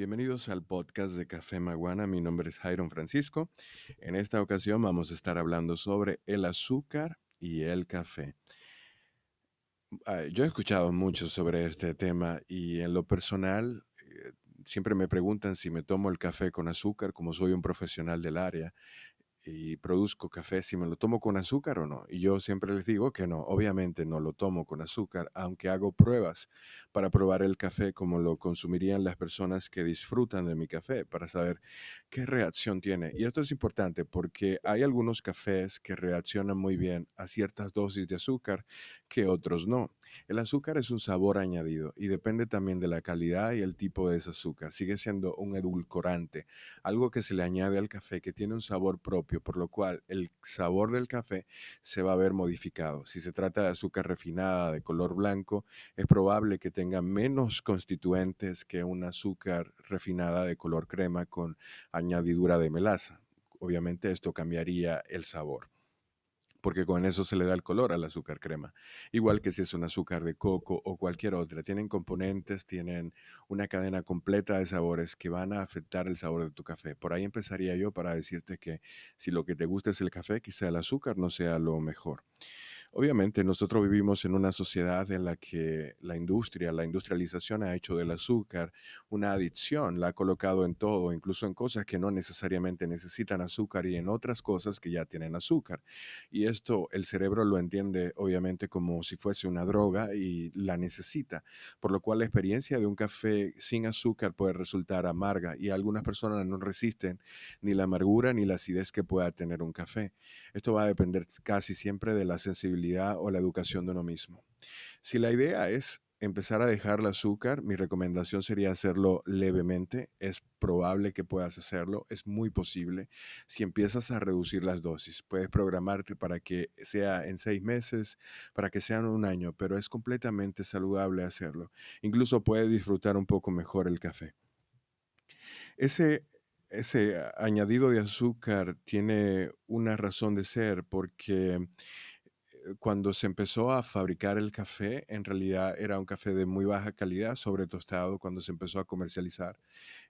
Bienvenidos al podcast de Café Maguana. Mi nombre es Jairon Francisco. En esta ocasión vamos a estar hablando sobre el azúcar y el café. Ah, yo he escuchado mucho sobre este tema y en lo personal eh, siempre me preguntan si me tomo el café con azúcar, como soy un profesional del área y produzco café, si me lo tomo con azúcar o no. Y yo siempre les digo que no, obviamente no lo tomo con azúcar, aunque hago pruebas para probar el café como lo consumirían las personas que disfrutan de mi café, para saber qué reacción tiene. Y esto es importante porque hay algunos cafés que reaccionan muy bien a ciertas dosis de azúcar que otros no. El azúcar es un sabor añadido y depende también de la calidad y el tipo de ese azúcar. Sigue siendo un edulcorante, algo que se le añade al café que tiene un sabor propio, por lo cual el sabor del café se va a ver modificado. Si se trata de azúcar refinada de color blanco, es probable que tenga menos constituentes que un azúcar refinada de color crema con añadidura de melaza. Obviamente esto cambiaría el sabor porque con eso se le da el color al azúcar crema. Igual que si es un azúcar de coco o cualquier otra. Tienen componentes, tienen una cadena completa de sabores que van a afectar el sabor de tu café. Por ahí empezaría yo para decirte que si lo que te gusta es el café, quizá el azúcar no sea lo mejor. Obviamente nosotros vivimos en una sociedad en la que la industria, la industrialización ha hecho del azúcar una adicción, la ha colocado en todo, incluso en cosas que no necesariamente necesitan azúcar y en otras cosas que ya tienen azúcar. Y esto el cerebro lo entiende obviamente como si fuese una droga y la necesita, por lo cual la experiencia de un café sin azúcar puede resultar amarga y algunas personas no resisten ni la amargura ni la acidez que pueda tener un café. Esto va a depender casi siempre de la sensibilidad o la educación de uno mismo. Si la idea es empezar a dejar el azúcar, mi recomendación sería hacerlo levemente. Es probable que puedas hacerlo, es muy posible. Si empiezas a reducir las dosis, puedes programarte para que sea en seis meses, para que sea en un año, pero es completamente saludable hacerlo. Incluso puedes disfrutar un poco mejor el café. Ese, ese añadido de azúcar tiene una razón de ser porque cuando se empezó a fabricar el café, en realidad era un café de muy baja calidad, sobre tostado. Cuando se empezó a comercializar,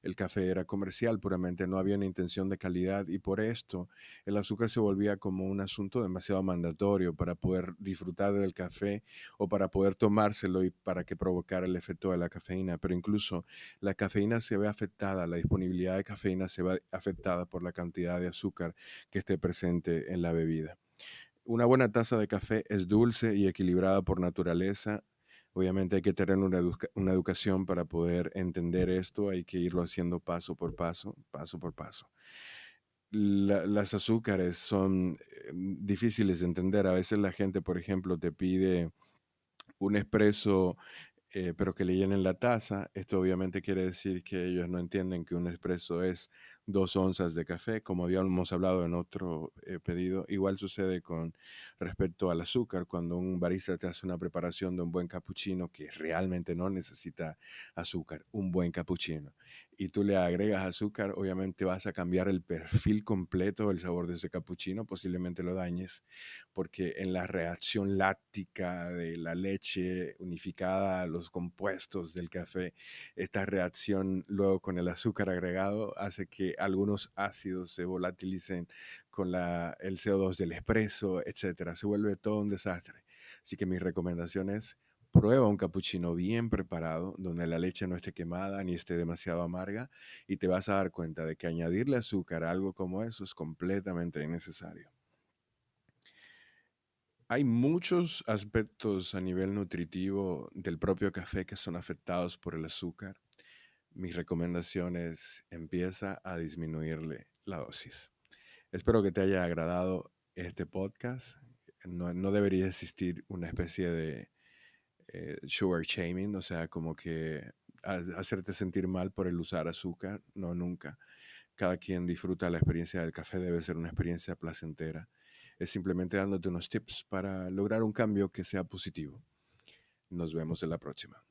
el café era comercial puramente, no había una intención de calidad y por esto el azúcar se volvía como un asunto demasiado mandatorio para poder disfrutar del café o para poder tomárselo y para que provocara el efecto de la cafeína. Pero incluso la cafeína se ve afectada, la disponibilidad de cafeína se ve afectada por la cantidad de azúcar que esté presente en la bebida. Una buena taza de café es dulce y equilibrada por naturaleza. Obviamente hay que tener una, educación para poder entender esto, hay que irlo haciendo paso por paso, paso por paso. las azúcares son eh, difíciles de entender. A veces la gente, por ejemplo, te pide un espresso eh, pero que le llenen la taza. Esto obviamente quiere decir que ellos no entienden que un espresso es dos onzas de café, como habíamos hablado en otro eh, pedido. Igual sucede con respecto al azúcar, cuando un barista te hace una preparación de un buen cappuccino que realmente no necesita azúcar, un buen cappuccino, y tú le agregas azúcar, obviamente vas a cambiar el perfil completo del sabor de ese cappuccino, posiblemente lo dañes, porque en la reacción láctica de la leche unificada a los compuestos del café, esta reacción luego con el azúcar agregado hace que algunos ácidos se volatilicen con el CO2 del espresso, etcétera. Se vuelve todo un desastre. Así que mi recomendación es Prueba un cappuccino bien preparado, donde la leche no esté quemada ni esté demasiado amarga, y te vas a dar cuenta de que añadirle azúcar a algo como eso es completamente innecesario. Hay muchos aspectos a nivel nutritivo del propio café que son afectados por el azúcar. Mi recomendación es empieza a disminuirle la dosis. Espero que te haya agradado este podcast. No, no debería existir una especie de eh, sugar shaming, o sea, como que hacerte sentir mal por el usar azúcar, no, nunca. Cada quien disfruta la experiencia del café, debe ser una experiencia placentera. Es simplemente dándote unos tips para lograr un cambio que sea positivo. Nos vemos en la próxima.